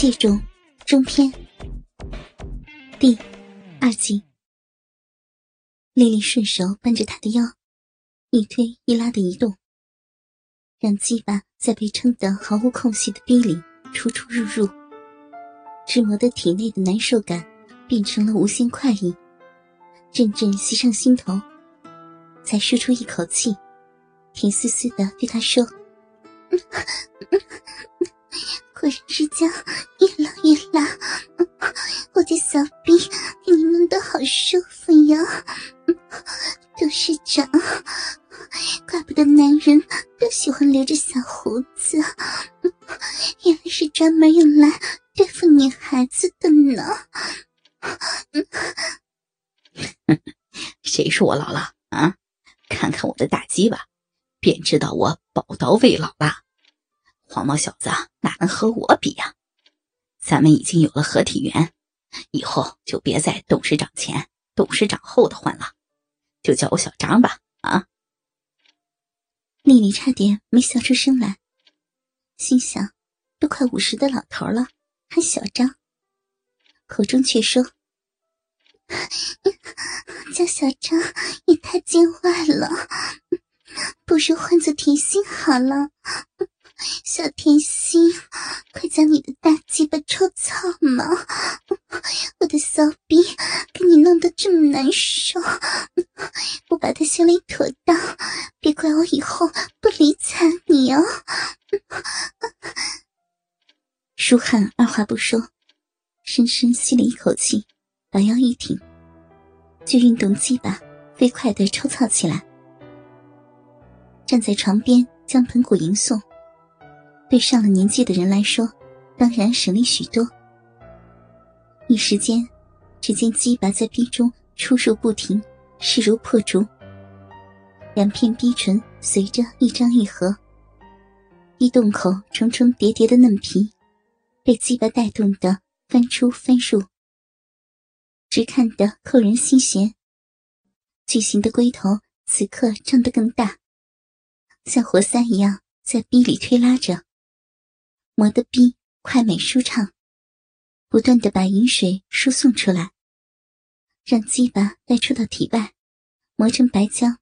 借种中篇第二集，丽丽顺手扳着他的腰，一推一拉的移动，让鸡巴在被撑得毫无空隙的逼里出出入入，直磨得体内的难受感变成了无限快意，阵阵袭上心头，才舒出一口气，甜丝丝的对他说。果然之间，越拉越拉，我的小臂给你弄得好舒服呀，董事长，怪不得男人都喜欢留着小胡子，原来是专门用来对付女孩子的呢。谁说我老了啊？看看我的大鸡巴，便知道我宝刀未老了。黄毛小子哪能和我比呀？咱们已经有了合体缘，以后就别在董事长前、董事长后的混了，就叫我小张吧。啊！丽丽差点没笑出声来，心想：都快五十的老头了，还小张？口中却说：“ 叫小张也太见外了，不如换做甜心好了。”小甜心，快将你的大鸡巴抽草嘛！我的骚逼给你弄得这么难受，不把它修理妥当，别怪我以后不理睬你哦。舒汉二话不说，深深吸了一口气，把腰一挺，就运动鸡巴，飞快的抽草起来。站在床边，将盆骨迎送。对上了年纪的人来说，当然省力许多。一时间，只见鸡巴在逼中出入不停，势如破竹。两片逼唇随着一张一合，逼洞口重重叠叠的嫩皮，被鸡巴带动的翻出翻入，直看得扣人心弦。巨型的龟头此刻胀得更大，像活塞一样在逼里推拉着。磨得逼快美舒畅，不断的把饮水输送出来，让鸡巴带出到体外，磨成白浆，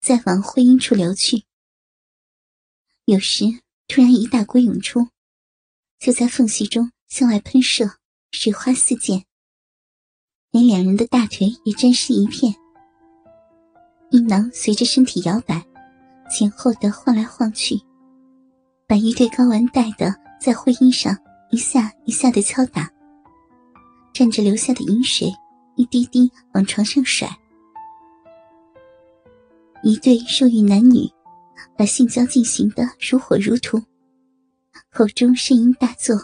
再往会阴处流去。有时突然一大股涌出，就在缝隙中向外喷射，水花四溅，连两人的大腿也沾湿一片。阴囊随着身体摇摆，前后的晃来晃去。把一对睾丸带的在会阴上一下一下的敲打，蘸着流下的饮水，一滴滴往床上甩。一对受孕男女，把性交进行的如火如荼，口中呻吟大作，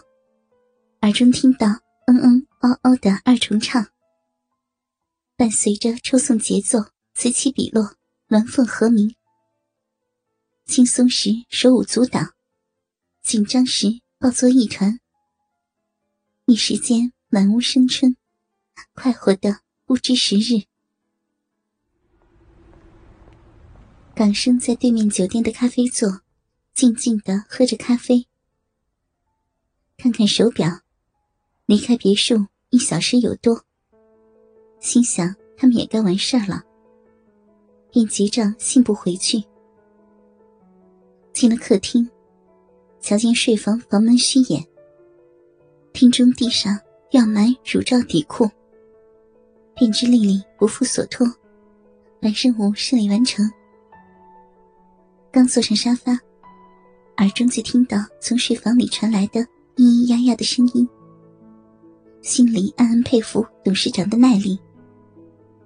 耳中听到嗯嗯嗷嗷的二重唱，伴随着抽送节奏，此起彼落，鸾凤和鸣。轻松时手舞足蹈。紧张时抱作一团，一时间满屋生春，快活的不知时日。港生在对面酒店的咖啡座，静静的喝着咖啡，看看手表，离开别墅一小时有多，心想他们也该完事儿了，便急着信步回去。进了客厅。瞧见睡房房门虚掩，厅中地上要埋乳罩底裤，便知丽丽不负所托，把任务顺利完成。刚坐上沙发，耳中就听到从睡房里传来的咿咿呀呀的声音，心里暗暗佩服董事长的耐力，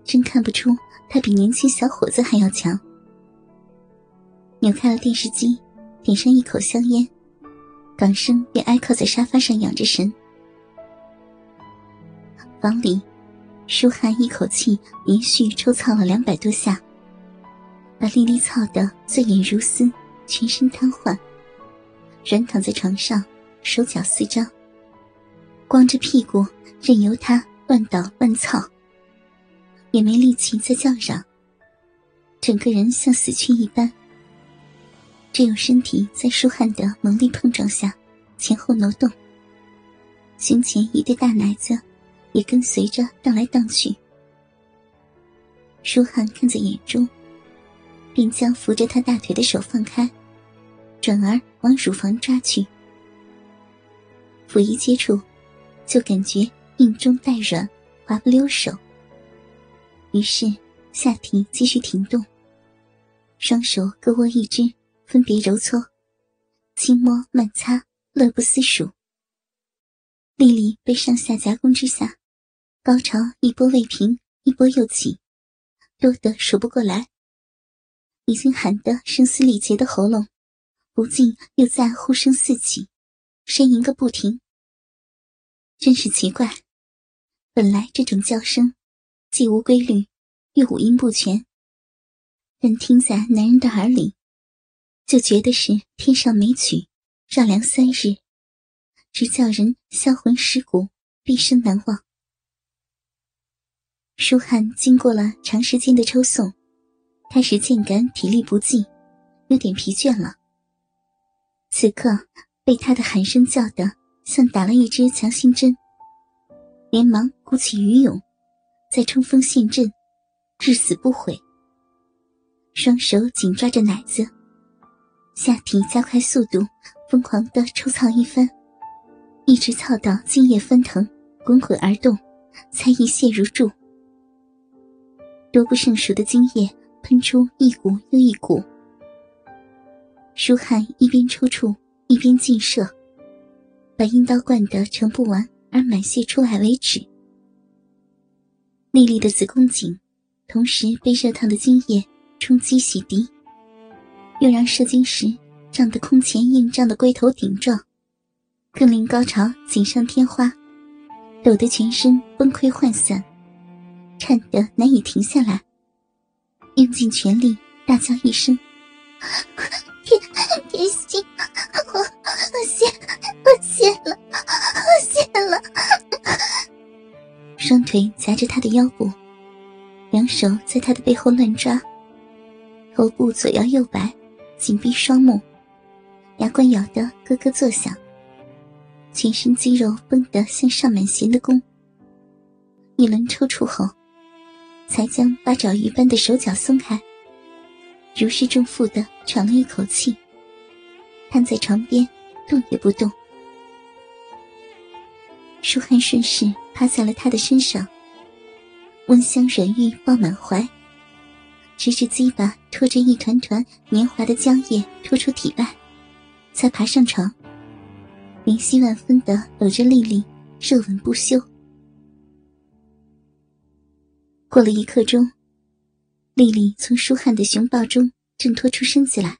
真看不出他比年轻小伙子还要强。扭开了电视机，点上一口香烟。港生便挨靠在沙发上养着神。房里，舒涵一口气连续抽操了两百多下，把丽丽操得醉眼如丝，全身瘫痪，软躺在床上，手脚四张，光着屁股任由他乱倒乱操，也没力气再叫嚷，整个人像死去一般。只有身体在舒汉的猛烈碰撞下，前后挪动，胸前一对大奶子也跟随着荡来荡去。舒汉看在眼中，便将扶着他大腿的手放开，转而往乳房抓去。甫一接触，就感觉硬中带软，滑不溜手。于是下体继续停动，双手各握一只，分别揉搓、轻摸、慢擦，乐不思蜀。丽丽被上下夹攻之下，高潮一波未平，一波又起。多得数不过来，已经喊得声嘶力竭的喉咙，不禁又在呼声四起，呻吟个不停。真是奇怪，本来这种叫声既无规律，又五音不全，但听在男人的耳里，就觉得是天上美曲，绕梁三日，直叫人销魂蚀骨，毕生难忘。舒汉经过了长时间的抽送，开始渐感体力不济，有点疲倦了。此刻被他的喊声叫得像打了一支强心针，连忙鼓起余勇，再冲锋陷阵，至死不悔。双手紧抓着奶子，下体加快速度，疯狂的抽操一番，一直操到精液翻腾，滚滚而动，才一泻如注。多不胜数的精液喷出一股又一股，舒汉一边抽搐一边进射，把阴道灌得盛不完而满泻出来为止。丽丽的子宫颈同时被热烫的精液冲击洗涤，又让射精时胀得空前硬胀的龟头顶撞，更令高潮锦上添花，抖得全身崩溃涣散。颤得难以停下来，用尽全力大叫一声：“天天心，我我谢我谢了，我谢了！”双腿夹着他的腰部，两手在他的背后乱抓，头部左摇右摆，紧闭双目，牙关咬得咯咯作响，全身肌肉绷得像上满弦的弓。一轮抽搐后。才将八爪鱼般的手脚松开，如释重负的喘了一口气，瘫在床边，动也不动。舒汉顺势趴在了他的身上，温香软玉抱满怀，直至鸡巴拖着一团团黏滑的浆液拖出体外，才爬上床，怜惜万分的搂着丽丽，热吻不休。过了一刻钟，丽丽从舒汉的熊抱中挣脱出身子来，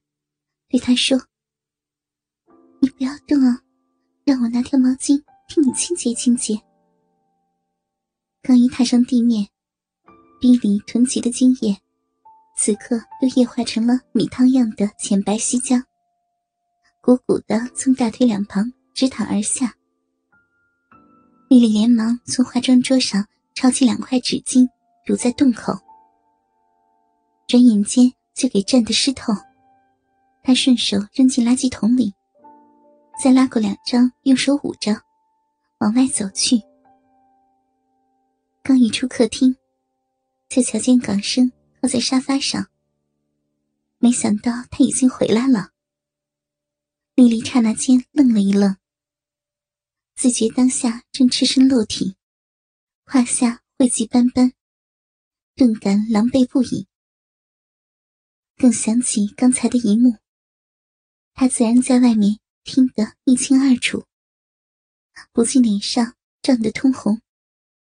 对他说：“你不要动啊，让我拿条毛巾替你清洁清洁。”刚一踏上地面，逼里囤积的精液，此刻又液化成了米汤样的浅白稀浆，鼓鼓的从大腿两旁直淌而下。丽丽连忙从化妆桌上抄起两块纸巾。堵在洞口，转眼间就给沾得湿透。他顺手扔进垃圾桶里，再拉过两张，用手捂着，往外走去。刚一出客厅，就瞧见港生靠在沙发上。没想到他已经回来了。丽丽刹那间愣了一愣，自觉当下正赤身裸体，胯下秽迹斑斑。顿感狼狈不已，更想起刚才的一幕，他自然在外面听得一清二楚，不禁脸上涨得通红。